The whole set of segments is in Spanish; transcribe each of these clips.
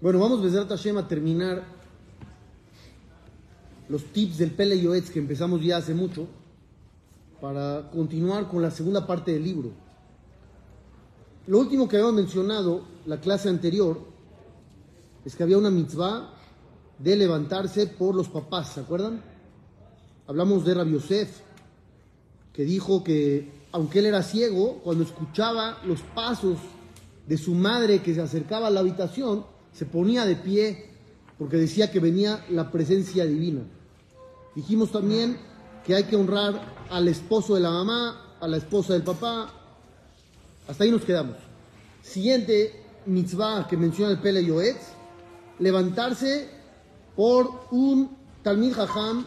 Bueno, vamos Besrat Hashem a terminar los tips del Pele Yoetz que empezamos ya hace mucho para continuar con la segunda parte del libro. Lo último que habíamos mencionado, la clase anterior, es que había una mitzvah de levantarse por los papás, ¿se acuerdan? Hablamos de Rabbi Yosef, que dijo que aunque él era ciego, cuando escuchaba los pasos de su madre que se acercaba a la habitación, se ponía de pie porque decía que venía la presencia divina. Dijimos también que hay que honrar al esposo de la mamá, a la esposa del papá. Hasta ahí nos quedamos. Siguiente mitzvah que menciona el Pele Yoetz, levantarse por un Talmid Jajam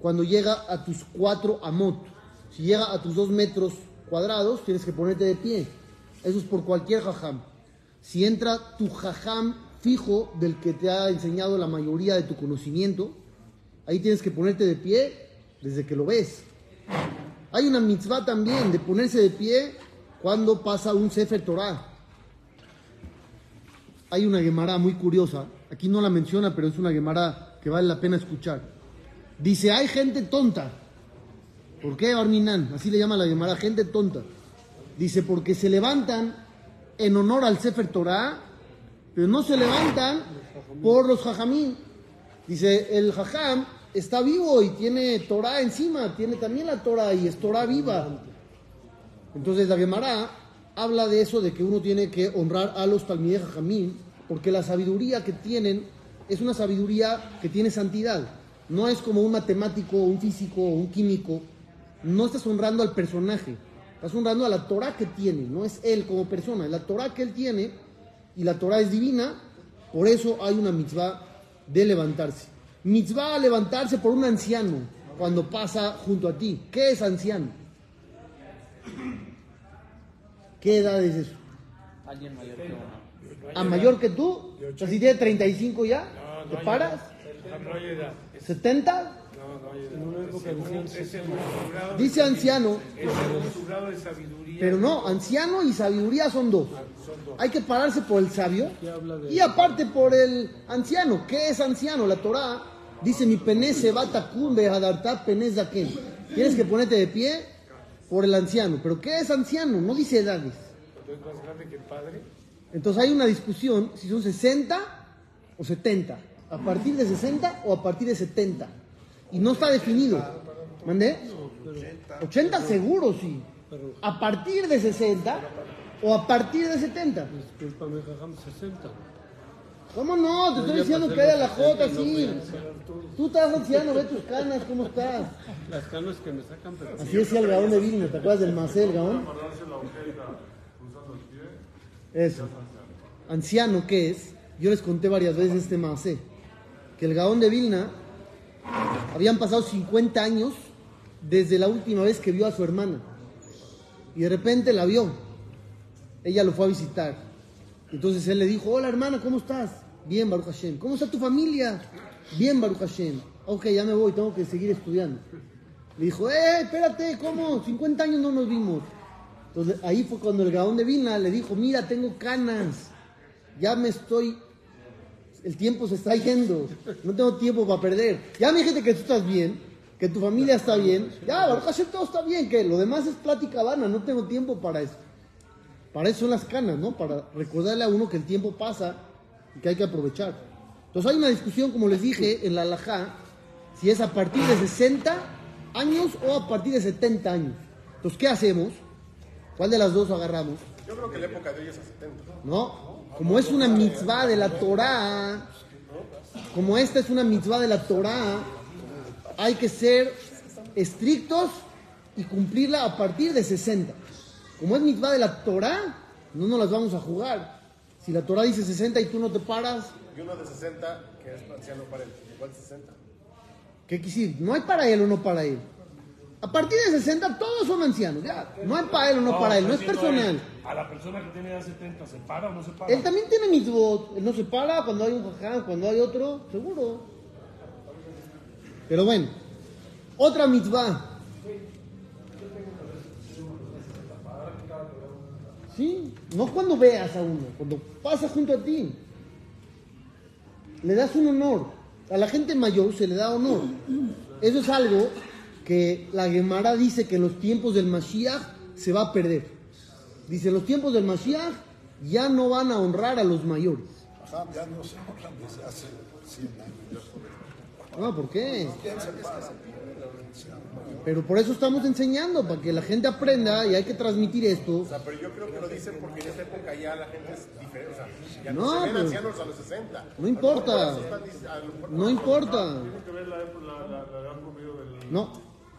cuando llega a tus cuatro amot. Si llega a tus dos metros cuadrados, tienes que ponerte de pie. Eso es por cualquier jajam. Si entra tu jajam fijo del que te ha enseñado la mayoría de tu conocimiento, ahí tienes que ponerte de pie desde que lo ves. Hay una mitzvah también de ponerse de pie cuando pasa un Sefer Torah. Hay una Gemara muy curiosa, aquí no la menciona, pero es una Gemara que vale la pena escuchar. Dice, hay gente tonta. ¿Por qué Barminan? Así le llama la Gemara, gente tonta. Dice, porque se levantan en honor al Sefer Torah, pero no se levantan por los jajamín. Dice, el jajam está vivo y tiene Torah encima, tiene también la Torah y es Torah viva. Entonces la Gemara habla de eso, de que uno tiene que honrar a los talmideh jajamín, porque la sabiduría que tienen es una sabiduría que tiene santidad. No es como un matemático, un físico, un químico. No estás honrando al personaje, estás honrando a la Torah que tiene, no es él como persona, la Torah que él tiene y la Torah es divina, por eso hay una mitzvah de levantarse. Mitzvah a levantarse por un anciano cuando pasa junto a ti. ¿Qué es anciano? ¿Qué edad es eso? Alguien mayor que uno. ¿A mayor que tú? O sea, si tiene 35 ya, ¿te paras? No hay edad. ¿70? No, hay edad. Dice anciano, es el grado de sabiduría. Pero no, anciano y sabiduría son dos. Hay que pararse por el sabio y aparte por el anciano. ¿Qué es anciano? La Torah dice, mi pene se va tacumbe adarta pene zaken. Tienes que ponerte de pie por el anciano. ¿Pero qué es anciano? No dice edades. Entonces más grande que el padre. Entonces hay una discusión si son 60 o 70. ¿A partir de 60 o a partir de 70? Y no está definido. ¿Mandé? 80 seguro, sí. ¿A partir de 60 o a partir de 70? Discúlpame, jajam, 60. ¿Cómo no? Te estoy diciendo que hay a la J, sí. Tú estás anciano, ve tus canas, ¿cómo estás? Las canas que me sacan, pero Así decía el Gaón de Vilna, ¿te acuerdas del Macel, Gaón? Eso. Anciano, ¿qué es? Yo les conté varias veces este Macé. Que el Gaón de Vilna habían pasado 50 años desde la última vez que vio a su hermana. Y de repente la vio. Ella lo fue a visitar. Entonces él le dijo, hola hermana, ¿cómo estás? Bien, Baruch Hashem. ¿Cómo está tu familia? Bien, Baruch Hashem. Ok, ya me voy, tengo que seguir estudiando. Le dijo, eh, espérate, ¿cómo? 50 años no nos vimos. Entonces ahí fue cuando el Gaón de Vilna le dijo, mira, tengo canas. Ya me estoy... El tiempo se está yendo. No tengo tiempo para perder. Ya me dijiste que tú estás bien, que tu familia está bien. Ya, Hashem, todo está bien. Que lo demás es plática vana. No tengo tiempo para eso. Para eso son las canas, ¿no? Para recordarle a uno que el tiempo pasa y que hay que aprovechar. Entonces hay una discusión, como les dije, en la alajá, si es a partir de 60 años o a partir de 70 años. Entonces, ¿qué hacemos? ¿Cuál de las dos agarramos? Yo creo que la época de ella es a 70. ¿No? Como es una mitzvah de la Torah, como esta es una mitzvah de la Torah, hay que ser estrictos y cumplirla a partir de 60. Como es mitzvah de la Torah, no nos las vamos a jugar. Si la Torah dice 60 y tú no te paras, Y uno de 60 que es anciano para él. Igual 60. ¿qué quisir? No hay para él o no para él. A partir de 60 todos son ancianos, ya. No hay para él o no para él, no es personal. A la persona que tiene edad 70, ¿se para o no se para? Él también tiene mitzvot. Él no se para cuando hay un jajam, cuando hay otro, seguro. Pero bueno, otra mitzvah. Sí, no cuando veas a uno, cuando pasa junto a ti. le das un honor. A la gente mayor se le da honor. Eso es algo que la Gemara dice que en los tiempos del Mashiach se va a perder. Dice, los tiempos del Mashiach ya no van a honrar a los mayores. Ajá, ya no se hablan desde hace 100 años. Ah, ¿por qué? Pero por eso estamos enseñando, para que la gente aprenda y hay que transmitir esto. O sea, pero yo creo que lo dicen porque en esta época ya la gente es diferente. O sea, ya No, no, se ven pero- ancianos a los 60. No importa. A lo mejor por eso están dic- a lo mejor- No importa. Tiene que ver la, la, la, la edad promedio del... No,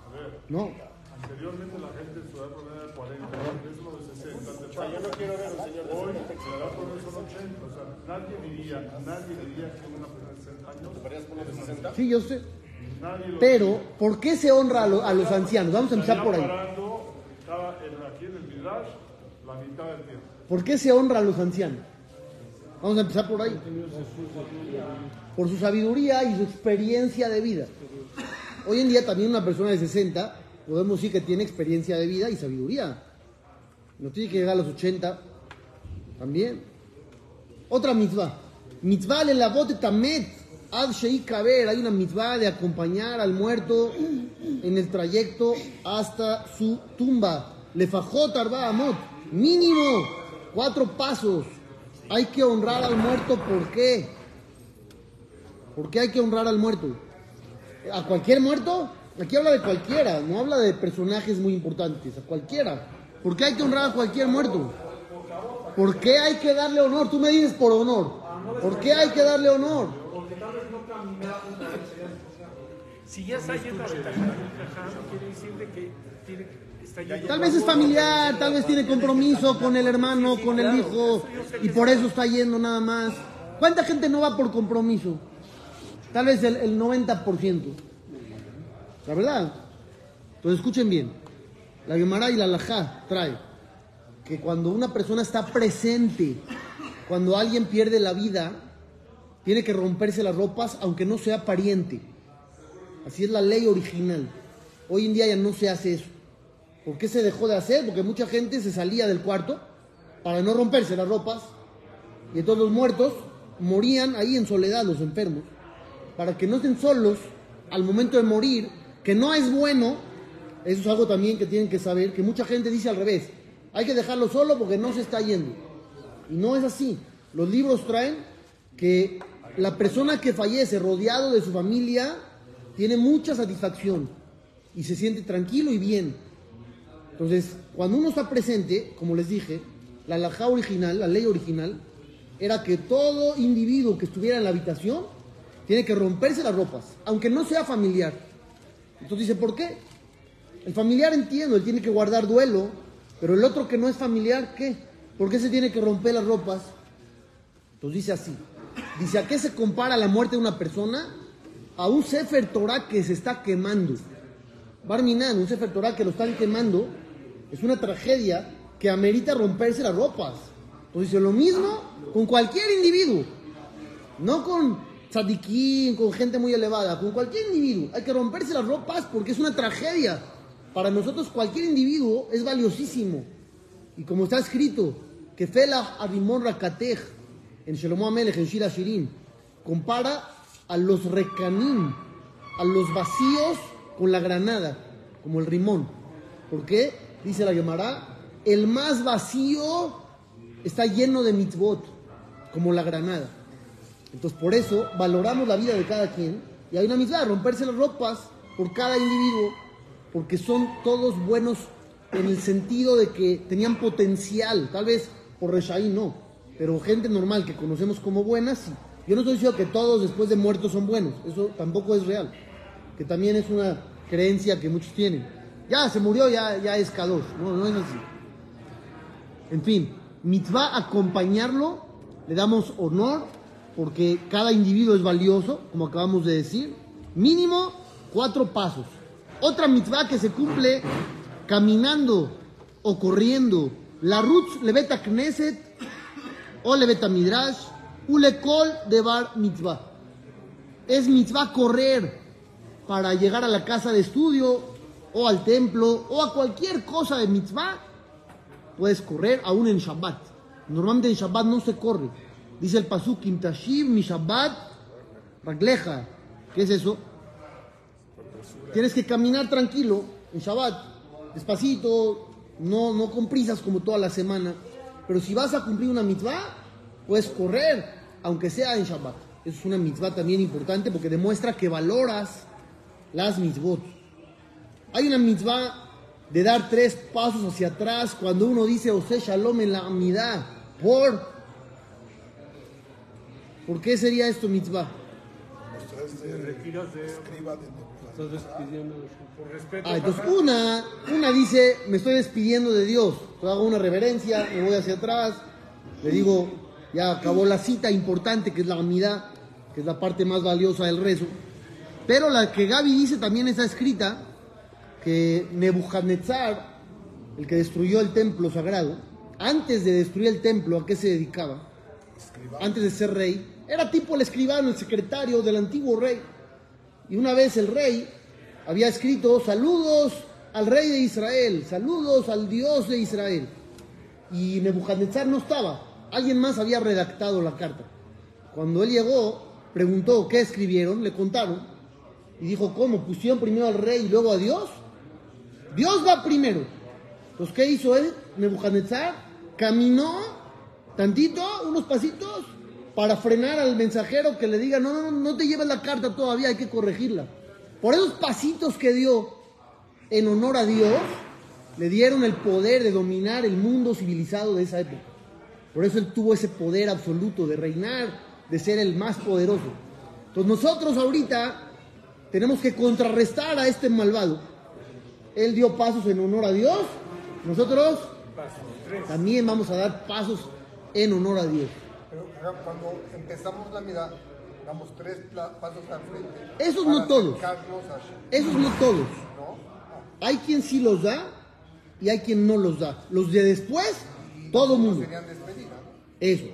A ver, no. Anteriormente la gente en su edad promedio era 40, es lo de 60. O sea, yo no quiero ver a un señor de Hoy 70 que la edad promedio son 80, o sea, nadie diría, nadie diría que una persona de 60 años, ¿Podrías poner de 60? Sí, yo sé. Pero, ¿por qué se honra a, lo- a los ancianos? Vamos a empezar por ahí. en, aquí en el Midrash la mitad del tiempo. ¿Por qué se honra a los ancianos? Vamos a empezar por ahí. Por su sabiduría y su experiencia de vida. Hoy en día también una persona de 60 podemos decir que tiene experiencia de vida y sabiduría. No tiene que llegar a los 80 también. Otra mitzvah. Mitzvah le la tamet. Ad kaber. Hay una mitzvah de acompañar al muerto en el trayecto hasta su tumba. Le fajot arba amot. Mínimo cuatro pasos. Hay que honrar al muerto. ¿Por qué? ¿Por qué hay que honrar al muerto? ¿A cualquier muerto? Aquí habla de cualquiera, no habla de personajes muy importantes, a cualquiera. ¿Por qué hay que honrar a cualquier muerto? ¿Por qué hay que darle honor? Tú me dices por honor. ¿Por qué hay que darle honor? Si ya está yendo a quiere decir de que tiene, yendo Tal vez es familiar, tal vez tiene compromiso con el hermano, con el hijo, y por eso está yendo nada más. ¿Cuánta gente no va por compromiso? Tal vez el, el 90%. La verdad. Entonces escuchen bien. La Gemara y la Lajá trae que cuando una persona está presente, cuando alguien pierde la vida, tiene que romperse las ropas aunque no sea pariente. Así es la ley original. Hoy en día ya no se hace eso. ¿Por qué se dejó de hacer? Porque mucha gente se salía del cuarto para no romperse las ropas. Y entonces los muertos morían ahí en soledad, los enfermos. Para que no estén solos al momento de morir, que no es bueno. Eso es algo también que tienen que saber, que mucha gente dice al revés. Hay que dejarlo solo porque no se está yendo. Y no es así. Los libros traen que la persona que fallece rodeado de su familia tiene mucha satisfacción y se siente tranquilo y bien. Entonces, cuando uno está presente, como les dije, la original, la ley original, era que todo individuo que estuviera en la habitación tiene que romperse las ropas, aunque no sea familiar. Entonces dice, ¿por qué? El familiar entiendo, él tiene que guardar duelo, pero el otro que no es familiar, ¿qué? ¿Por qué se tiene que romper las ropas? Entonces dice así, dice, ¿a qué se compara la muerte de una persona? A un Sefer Torah que se está quemando. Barminan, un Sefer Torah que lo están quemando, es una tragedia que amerita romperse las ropas. Entonces dice, lo mismo con cualquier individuo, no con tzadikim, con gente muy elevada, con cualquier individuo. Hay que romperse las ropas porque es una tragedia. Para nosotros cualquier individuo es valiosísimo. Y como está escrito, que Felah Arimon Rakatej, en Shelomo Amelech, en Shira Shirin, compara a los recanim, a los vacíos con la granada, como el rimón. ¿Por qué? Dice la Gemara, el más vacío está lleno de mitzvot, como la granada. Entonces, por eso valoramos la vida de cada quien. Y hay una mitzvah, romperse las ropas por cada individuo, porque son todos buenos en el sentido de que tenían potencial. Tal vez por Reshaí no, pero gente normal que conocemos como buenas, sí. Yo no estoy diciendo que todos después de muertos son buenos, eso tampoco es real. Que también es una creencia que muchos tienen. Ya se murió, ya, ya es Kadosh. No, no es así. En fin, mitzvah acompañarlo, le damos honor, porque cada individuo es valioso, como acabamos de decir. Mínimo cuatro pasos. Otra mitzvah que se cumple caminando o corriendo. La Rutz Leveta Knesset o Leveta Midrash, Ulekol de Bar Mitzvah. Es mitzvah correr para llegar a la casa de estudio o al templo o a cualquier cosa de mitzvah. Puedes correr aún en Shabbat. Normalmente en Shabbat no se corre. Dice el Pasuk, Kim Tashiv mi Shabbat, Ragleja. ¿Qué es eso? Tienes que caminar tranquilo en Shabbat, despacito, no, no con prisas como toda la semana. Pero si vas a cumplir una mitzvah, puedes correr, aunque sea en Shabbat. Eso es una mitzvah también importante porque demuestra que valoras las mitzvot. Hay una mitzvah de dar tres pasos hacia atrás cuando uno dice Ose Shalom en la amidad. ¿Por? ¿Por qué sería esto mitzvah? Estás despidiendo. por respeto. Ah, entonces una, una dice, me estoy despidiendo de Dios. Yo hago una reverencia, me voy hacia atrás, le digo, ya acabó la cita importante que es la amidad, que es la parte más valiosa del rezo. Pero la que Gaby dice también está escrita, que Nebuchadnezzar, el que destruyó el templo sagrado, antes de destruir el templo, ¿a qué se dedicaba? Antes de ser rey, era tipo el escribano, el secretario del antiguo rey. Y una vez el rey había escrito saludos al rey de Israel, saludos al Dios de Israel. Y Nebuchadnezzar no estaba, alguien más había redactado la carta. Cuando él llegó, preguntó qué escribieron, le contaron y dijo, ¿cómo? ¿Pusieron primero al rey y luego a Dios? Dios va primero. Entonces, ¿qué hizo él? Nebuchadnezzar caminó tantito, unos pasitos, para frenar al mensajero que le diga, no, no, no, te lleves la carta todavía, hay que corregirla. Por esos pasitos que dio en honor a Dios, le dieron el poder de dominar el mundo civilizado de esa época. Por eso él tuvo ese poder absoluto de reinar, de ser el más poderoso. Entonces nosotros ahorita tenemos que contrarrestar a este malvado. Él dio pasos en honor a Dios, nosotros también vamos a dar pasos en honor a Dios. Pero cuando empezamos la mirada, damos tres pasos al frente. Esos no todos. Esos no todos. ¿no? Hay quien sí los da y hay quien no los da. Los de después, todo mundo. Serían. Eso.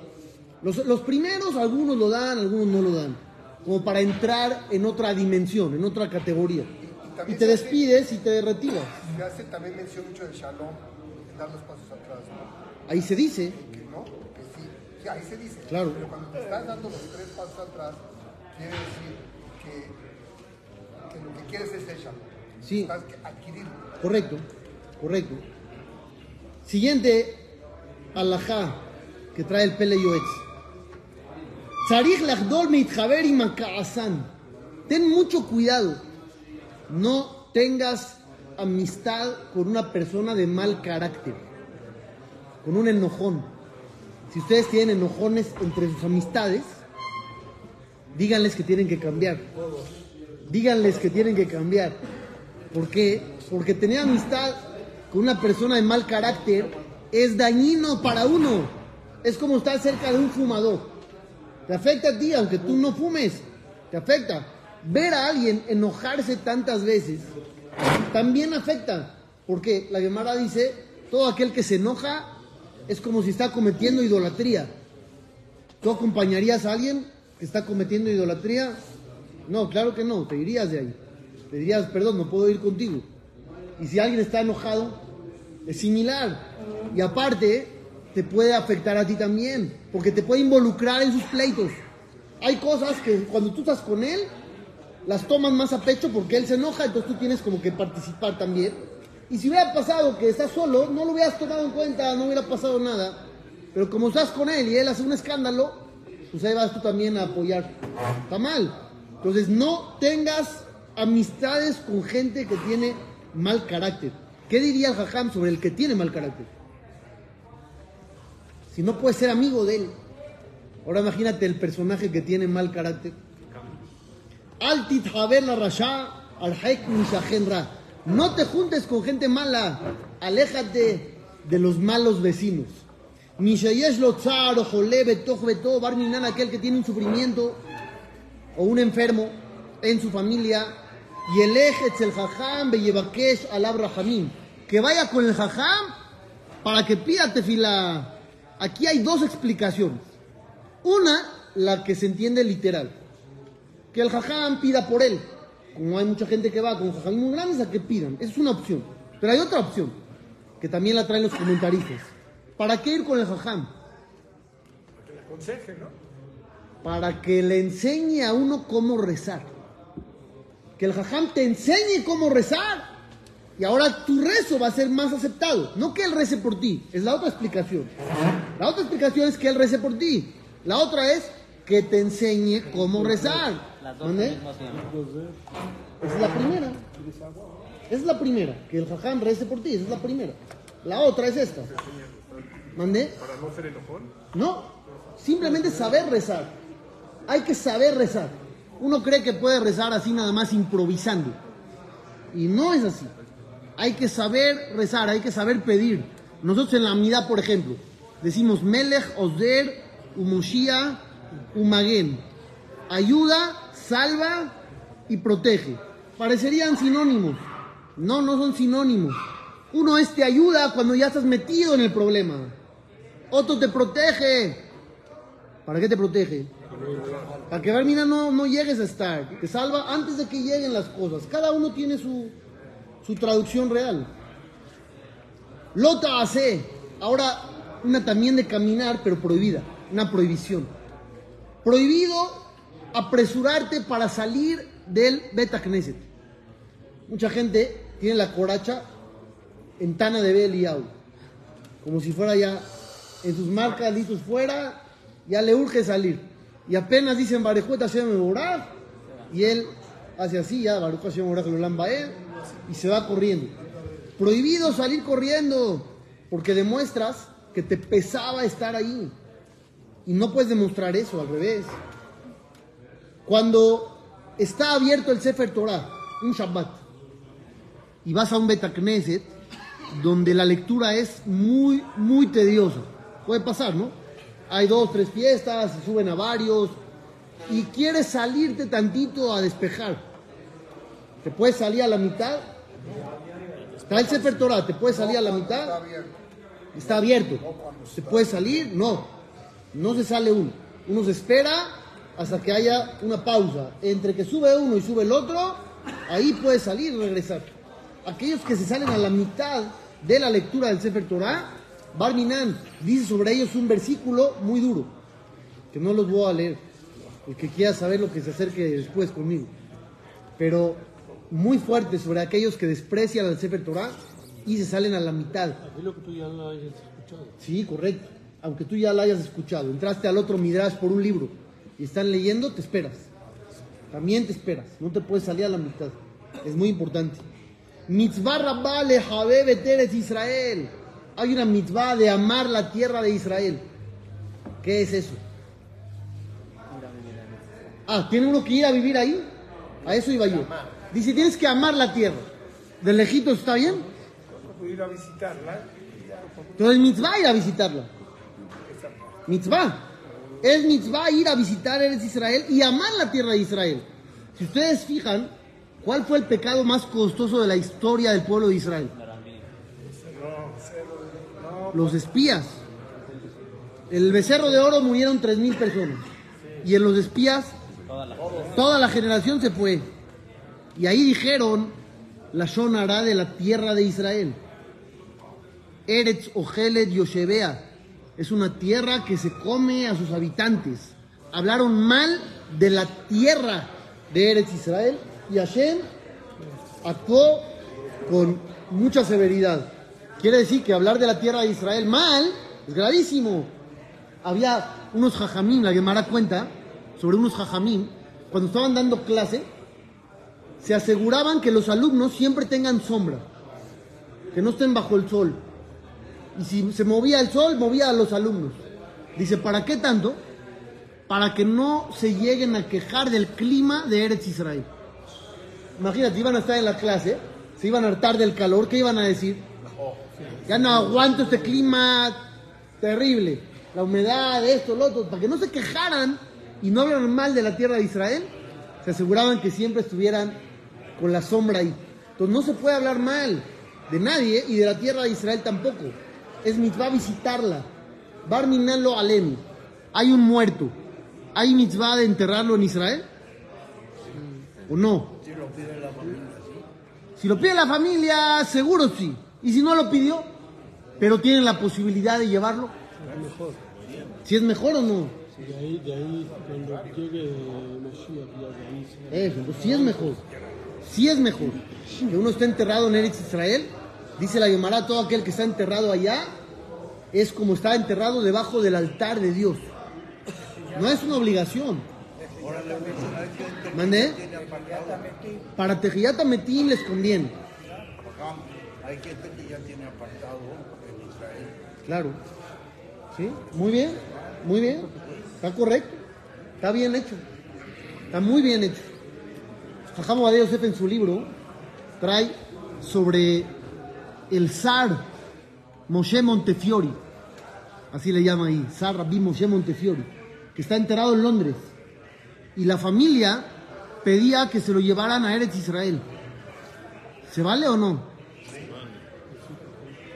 Los, los primeros, algunos lo dan, algunos no lo dan. Como para entrar en otra dimensión, en otra categoría. Y también te se hace- despides y te retiras. Se hace también mención mucho del shalom, dar los pasos atrás, ¿no? Ahí se dice. Que no, ahí se dice. Claro. Pero cuando te estás dando los tres pasos atrás, quiere decir que, que lo que quieres es el shalom. Sí. Estás. Correcto, correcto. Siguiente, alajá, que trae el Pele. Tzarich lachdol meitjaber y makaasan. Ten mucho cuidado. No tengas amistad con una persona de mal carácter, con un enojón. Si ustedes tienen enojones entre sus amistades, díganles que tienen que cambiar. Díganles que tienen que cambiar. ¿Por qué? Porque tener amistad con una persona de mal carácter es dañino para uno. Es como estar cerca de un fumador. Te afecta a ti, aunque tú no fumes. Te afecta. Ver a alguien enojarse tantas veces también afecta. Porque la Gemara dice, todo aquel que se enoja es como si está cometiendo idolatría. ¿Tú acompañarías a alguien que está cometiendo idolatría? No, claro que no, te irías de ahí. Te dirías, perdón, no puedo ir contigo. Y si alguien está enojado, es similar. Y aparte, te puede afectar a ti también, porque te puede involucrar en sus pleitos. Hay cosas que cuando tú estás con él, las tomas más a pecho porque él se enoja, entonces tú tienes como que participar también. Y si hubiera pasado que estás solo, no lo hubieras tomado en cuenta, no hubiera pasado nada. Pero como estás con él y él hace un escándalo, pues ahí vas tú también a apoyar. Está mal. Entonces no tengas amistades con gente que tiene mal carácter. ¿Qué diría el Jajam sobre el que tiene mal carácter? Si no puedes ser amigo de él. Ahora imagínate el personaje que tiene mal carácter. Al tithaber la rasha. No te juntes con gente mala. Aléjate de los malos vecinos. Mishayesh lo tzar jole betoch beto bar minan, aquel que tiene un sufrimiento o un enfermo en su familia. Y el el jajam beyebakesh al abrahamim. Que vaya con el jajam para que pida tefila. Aquí hay dos explicaciones. Una, la que se entiende literal. Que el jajam pida por él. Como hay mucha gente que va con jajam muy grandes, a que pidan. Esa es una opción. Pero hay otra opción, que también la traen los comentaristas. ¿Para qué ir con el jajam? Que le aconseje, ¿no? para que le enseñe a uno cómo rezar. Que el jajam te enseñe cómo rezar. Y ahora tu rezo va a ser más aceptado. No que él rece por ti, es la otra explicación. La otra explicación es que él rece por ti. La otra es que te enseñe cómo rezar. Las dos al ¿Mande? mismo tiempo. Esa es la primera. Esa es la primera, que el jajam rece por ti, esa es la primera. La otra es esta. ¿Mandé? Para no ser enojón. No, simplemente saber rezar. Hay que saber rezar. Uno cree que puede rezar así nada más improvisando. Y no es así. Hay que saber rezar, hay que saber pedir. Nosotros en la Amidad, por ejemplo, decimos Melech, Ozer, Umoshia, Umagen. Ayuda, salva y protege. Parecerían sinónimos. No, no son sinónimos. Uno es te ayuda cuando ya estás metido en el problema. Otro te protege. ¿Para qué te protege? Para que Barmina no, no llegues a estar. Te salva antes de que lleguen las cosas. Cada uno tiene su, su traducción real. Lota hace. Ahora, una también de caminar, pero prohibida. Una prohibición. Prohibido apresurarte para salir del Beta Knesset. Mucha gente tiene la coracha en Tana de Beliau. Como si fuera ya en sus marcas listos fuera, ya le urge salir. Y apenas dicen Barejueta Hashem Boraj, y él hace así, ya Baruch Hashem Boraj lo lamba él, y se va corriendo. Prohibido salir corriendo, porque demuestras que te pesaba estar ahí. Y no puedes demostrar eso, al revés. Cuando está abierto el Sefer Torah, un Shabbat, y vas a un Betacneset, donde la lectura es muy, muy tediosa. Puede pasar, ¿no? Hay dos, tres fiestas, se suben a varios, y quieres salirte tantito a despejar. Te puedes salir a la mitad. Está el Sefer Torah, te puedes salir a la mitad. Está abierto. ¿Se puede salir? No. No se sale uno. Uno se espera hasta que haya una pausa. Entre que sube uno y sube el otro, ahí puede salir y regresar. Aquellos que se salen a la mitad de la lectura del Sefer Torah, Barminan dice sobre ellos un versículo muy duro, que no los voy a leer. El que quiera saber lo que se acerque después conmigo. Pero muy fuerte sobre aquellos que desprecian al Sefer Torah y se salen a la mitad. Lo que tú ya lo hayas escuchado. Sí, correcto. Aunque tú ya la hayas escuchado, entraste al otro Midrash por un libro y están leyendo, te esperas. También te esperas. No te puedes salir a la mitad. Es muy importante. Mitzvah Rabbah Eretz Israel. Hay una mitzvah de amar la tierra de Israel. ¿Qué es eso? Ah, ¿tiene uno que ir a vivir ahí? A eso iba yo. Dice, tienes que amar la tierra. ¿De lejitos está bien? Ir a visitarla. Entonces mitzvah ir a visitarla. Mitzvah. Es mitzvah ir a visitar Eretz Israel y amar la tierra de Israel. Si ustedes fijan, ¿cuál fue el pecado más costoso de la historia del pueblo de Israel? Los espías. El becerro de oro murieron 3.000 personas. Y en los espías, toda la generación se fue. Y ahí dijeron, la Shonara de la tierra de Israel. Eretz Ojelet Yoshebea. Es una tierra que se come a sus habitantes. Hablaron mal de la tierra de Eretz Israel y Hashem actuó con mucha severidad. Quiere decir que hablar de la tierra de Israel mal es gravísimo. Había unos jajamín, la Gemara cuenta sobre unos jajamín, cuando estaban dando clase, se aseguraban que los alumnos siempre tengan sombra, que no estén bajo el sol. Y si se movía el sol, movía a los alumnos. Dice, ¿para qué tanto? Para que no se lleguen a quejar del clima de Eretz Israel. Imagínate, iban a estar en la clase, se iban a hartar del calor, ¿qué iban a decir? Ya no aguanto este clima terrible, la humedad, esto, lo otro, para que no se quejaran y no hablaran mal de la tierra de Israel, se aseguraban que siempre estuvieran con la sombra ahí. Entonces no se puede hablar mal de nadie y de la tierra de Israel tampoco. Es mitzvah visitarla. Bar lo alem. Hay un muerto. ¿Hay mitzvah de enterrarlo en Israel? ¿O no? Si lo pide la familia, seguro sí. Y si no lo pidió, pero tienen la posibilidad de llevarlo. Si es mejor o no. De ahí, de ahí, cuando llegue Mashiach, Eso, pues sí es mejor. Sí es mejor. Que uno esté enterrado en Eretz Israel. Dice la Gemara, todo aquel que está enterrado allá es como está enterrado debajo del altar de Dios. No es una obligación. ¿Mandé? Para Tejiyat Metín les conviene. Hay gente que ya tiene apartado en Israel. Claro. ¿Sí? Muy bien. Muy bien. Está correcto. Está bien hecho. Está muy bien hecho. Jajamo Badeo Yosef en su libro trae sobre el zar Moshe Montefiori. Así le llama ahí. Zar Rabbi Moshe Montefiori. Que está enterrado en Londres. Y la familia pedía que se lo llevaran a Eretz Israel. ¿Se vale o no?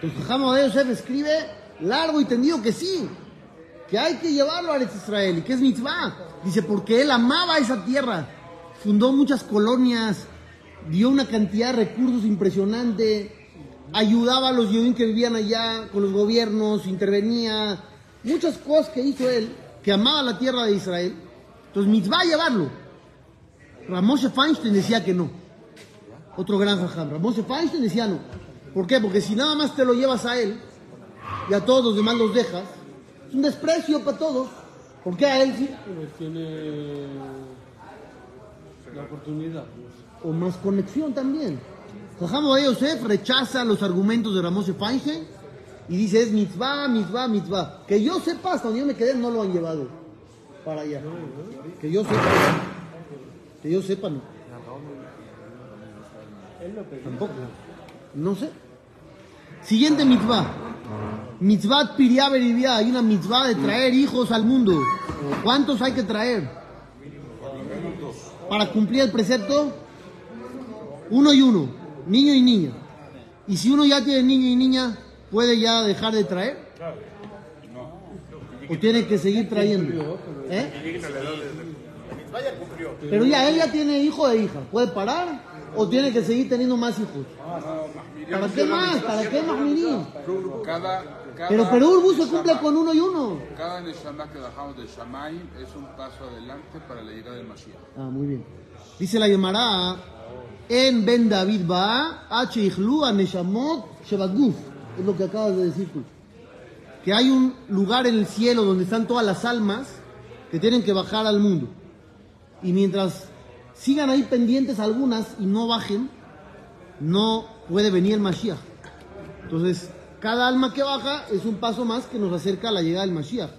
Entonces Badeo Yosef escribe largo y tendido que sí que hay que llevarlo a Eretz Israel y que es mitzvah. Dice, porque él amaba esa tierra, fundó muchas colonias, dio una cantidad de recursos impresionante, ayudaba a los judíos que vivían allá con los gobiernos, intervenía, muchas cosas que hizo él, que amaba la tierra de Israel. Entonces, mitzvah llevarlo. Ramoshe Feinstein decía que no. Otro gran jajam. Ramoshe Feinstein decía no. ¿Por qué? Porque si nada más te lo llevas a él y a todos los demás los dejas, es un desprecio para todos. ¿Por qué a él sí? Pero tiene la oportunidad. O más conexión también. Yosef rechaza los argumentos de Ramoshe Feinstein y dice es mitzvah, mitzvah, mitzvah. Que yo sepa, hasta donde yo me quedé, no lo han llevado para allá. Que yo sepa. Que yo sepa, no. Tampoco. No sé. Siguiente mitzvah. Mitzvah Piriá Beribia. Hay una mitzvah de traer hijos al mundo. ¿Cuántos hay que traer? Para cumplir el precepto, uno y uno, niño y niña. Y si uno ya tiene niño y niña, ¿puede ya dejar de traer? ¿O tiene que seguir trayendo? ¿Eh? Pero ya, él ya tiene hijo e hija. ¿Puede parar? ¿O tiene que seguir teniendo más hijos? ¿Para qué más? ¿Para qué más cada, Pero Perú Urbu se cumple con uno y uno. Cada Neshama que bajamos de Shamayim es un paso adelante para la llegada del Mashiach. Ah, muy bien. Dice la Gemara, en Ben David Ba, H. Aneshamot, Shebaguf. Es lo que acabas de decir tú. Que hay un lugar en el cielo donde están todas las almas que tienen que bajar al mundo. Y mientras sigan ahí pendientes algunas y no bajen, no puede venir el Mashiach. Entonces, cada alma que baja es un paso más que nos acerca a la llegada del Mashiach.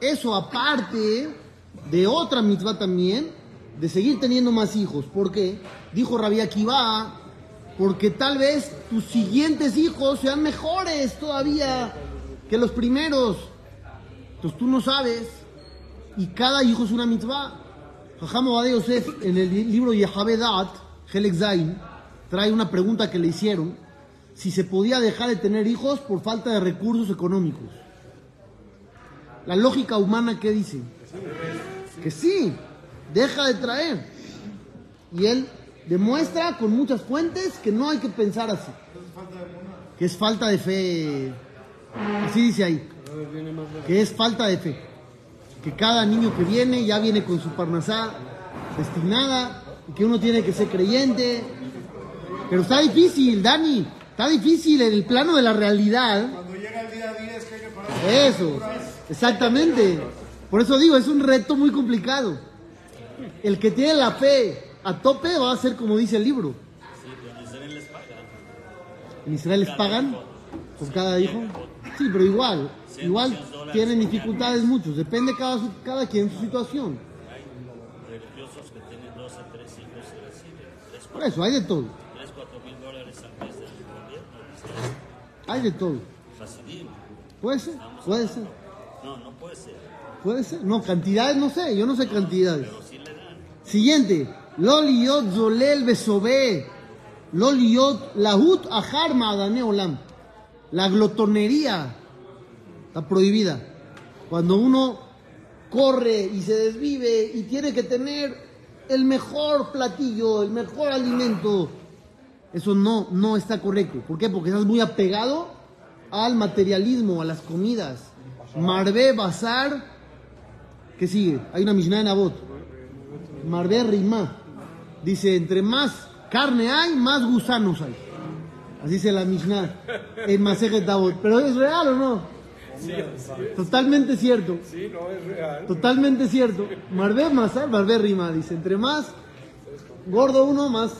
Eso aparte de otra mitzvah también, de seguir teniendo más hijos. ¿Por qué? Dijo Rabbi Akiva, porque tal vez tus siguientes hijos sean mejores todavía que los primeros. Entonces tú no sabes. Y cada hijo es una mitzvah. Jajam Obadiah Yosef, en el libro Yehavedat, Helek Zain, trae una pregunta que le hicieron. Si se podía dejar de tener hijos por falta de recursos económicos. La lógica humana, ¿qué dice? Que sí, deja de traer. Y él demuestra con muchas fuentes que no hay que pensar así. Que es falta de fe. Así dice ahí. Que es falta de fe. Que cada niño que viene ya viene con su parnasá destinada. Y que uno tiene que ser creyente. Pero está difícil, Dani. Está difícil en el plano de la realidad. Cuando llega el día 10 que hay que parar. Eso, exactamente. Por eso digo, es un reto muy complicado. El que tiene la fe a tope va a ser como dice el libro. ¿En Israel les pagan por cada hijo? Sí, pero igual, igual tienen dificultades muchos. Depende cada, cada quien su situación. religiosos que tienen dos o tres hijos y reciben 3, Por eso, hay de todo. 4 mil dólares al mes del gobierno. Hay de todo. Fácil. Puede ser, puede ser, No, no puede ser. puede ser. No, cantidades no sé, yo no sé cantidades. Pero sí le dan. Siguiente. Loliot zolel besobe. Loliot lahut ahar ma'adane olam. La glotonería está prohibida. Cuando uno corre y se desvive y tiene que tener el mejor platillo, el mejor alimento, eso no, no está correcto. ¿Por qué? Porque estás muy apegado al materialismo, a las comidas. Marbe Bazar ¿Qué sigue? Hay una Mishnah en Abot. Marbe Rima. Dice, entre más carne hay, más gusanos hay. Así dice la Mishnah en Masejet Abot. ¿Pero es real o no? Totalmente cierto. Sí, no es real. Totalmente cierto. Marbe Masar, Marbe Rima. Dice, entre más gordo uno, más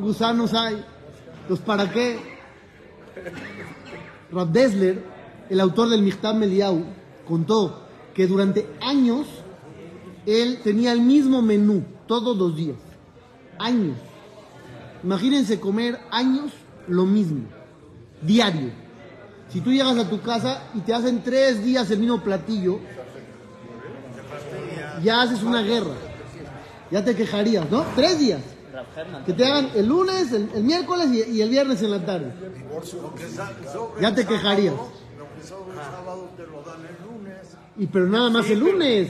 gusanos hay. Entonces, ¿para qué? Rab Dessler, el autor del Michtab Meliau, contó que durante años él tenía el mismo menú todos los días. Años. Imagínense comer años lo mismo, diario. Si tú llegas a tu casa y te hacen tres días el mismo platillo, ya haces una guerra. Ya te quejarías, ¿no? Tres días. Que te hagan el lunes, el, el miércoles y, y el viernes en la tarde. Ya te quejarías. El lunes. Y pero nada más el lunes.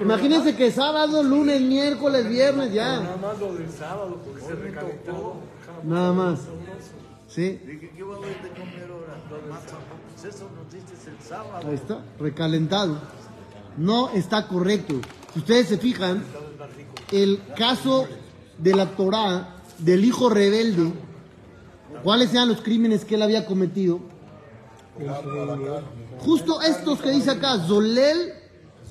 Imagínense que sábado, lunes, miércoles, viernes, Nada ya. más lo del sábado, porque se recalentado. Nada más. ¿Sí? Dije, ¿qué a comer ahora? Pues eso nos diste el sábado. Ahí está, recalentado. No está correcto. Si ustedes se fijan, el caso de la Torá del hijo rebelde, cuáles eran los crímenes que él había cometido. Justo estos que dice acá, Zolel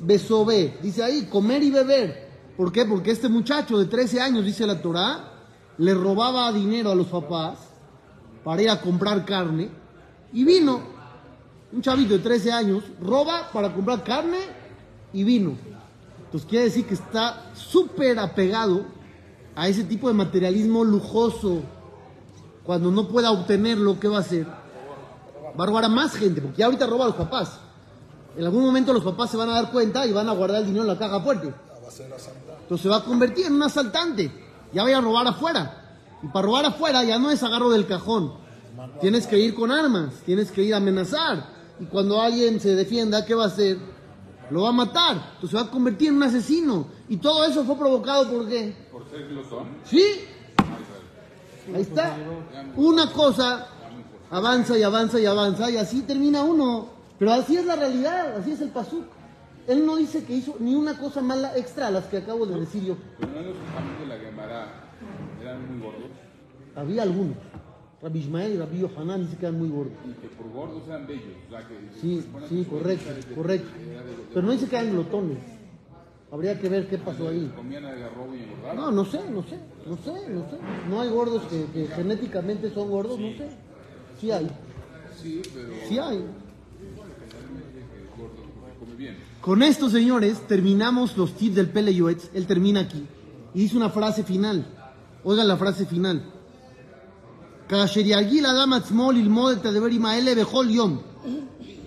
Besobé, dice ahí, comer y beber. ¿Por qué? Porque este muchacho de 13 años, dice la Torá, le robaba dinero a los papás para ir a comprar carne y vino. Un chavito de 13 años roba para comprar carne y vino. Entonces quiere decir que está súper apegado a ese tipo de materialismo lujoso. Cuando no pueda obtenerlo, ¿qué va a hacer? Va a robar a más gente, porque ya ahorita roba a los papás. En algún momento los papás se van a dar cuenta y van a guardar el dinero en la caja fuerte. Entonces se va a convertir en un asaltante. Ya voy a robar afuera. Y para robar afuera ya no es agarro del cajón. Tienes que ir con armas, tienes que ir a amenazar. Y cuando alguien se defienda, ¿qué va a hacer? Lo va a matar. Entonces se va a convertir en un asesino. Y todo eso fue provocado por qué? Por ser glotón. ¿Sí? Ahí está. Una cosa avanza y avanza y avanza y así termina uno. Pero así es la realidad, así es el pasuk. Él no dice que hizo ni una cosa mala extra a las que acabo de decir yo. Pero no los de la Gemara eran muy gordos Había algunos. Rabbi Ismael y Rabbi Yohanan dice que eran muy gordos. y que por gordos eran bellos. O sea, que Sí, sí, correcto, correcto. Pero no dice que eran glotones. Habría que ver qué pasó ahí. comían y. No, no sé, no sé, no sé, no sé. No hay gordos que, que genéticamente son gordos, no sé. Sí hay. Sí, hay. Con esto, señores, terminamos los tips del Pele Él termina aquí. Y dice una frase final. Oigan la frase final.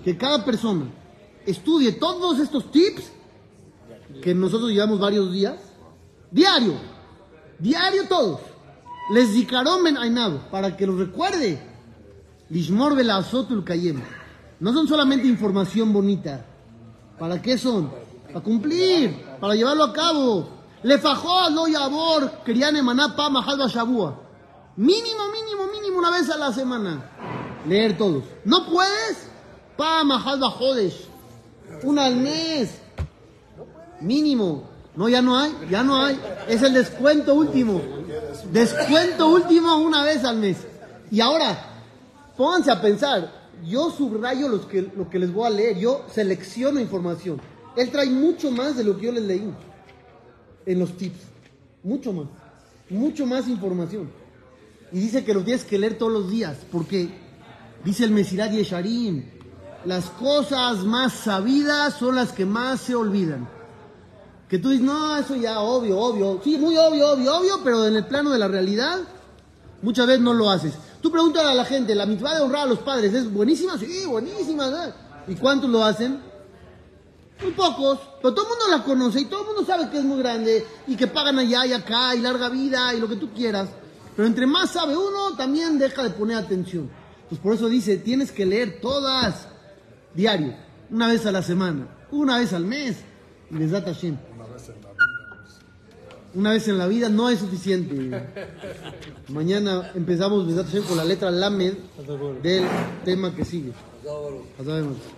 Que cada persona estudie todos estos tips que nosotros llevamos varios días. Diario. Diario todos. Les dicaromen ainado para que los recuerde Lishmor velazotul kayem. No son solamente información bonita. ¿Para qué son? Para cumplir, para llevarlo a cabo. Le fajó, no yabor, querían emanar pa majal shabua. Mínimo, mínimo, mínimo una vez a la semana. Leer todos. ¿No puedes? Pa majal jodesh. Una al mes. Mínimo. No, ya no hay, ya no hay. Es el descuento último. Descuento último una vez al mes. Y ahora, pónganse a pensar. Yo subrayo los que, lo que les voy a leer. Yo selecciono información. Él trae mucho más de lo que yo les leí en los tips. Mucho más. Mucho más información. Y dice que lo tienes que leer todos los días. Porque dice el Mesirat Yesharim. Las cosas más sabidas son las que más se olvidan. Que tú dices, no, eso ya obvio, obvio. Sí, muy obvio, obvio, obvio, pero en el plano de la realidad, muchas veces no lo haces. Tú pregúntale a la gente, ¿la mitzvah de honrar a los padres es buenísima? Sí, buenísima. ¿Y cuántos lo hacen? Muy pocos, pero todo el mundo la conoce y todo el mundo sabe que es muy grande y que pagan allá y acá y larga vida y lo que tú quieras. Pero entre más sabe uno, también deja de poner atención. Pues por eso dice, tienes que leer todas, diario, una vez a la semana, una vez al mes, y les da Tashem. Una vez en la vida no es suficiente. Mañana empezamos con la letra Lamed del tema que sigue.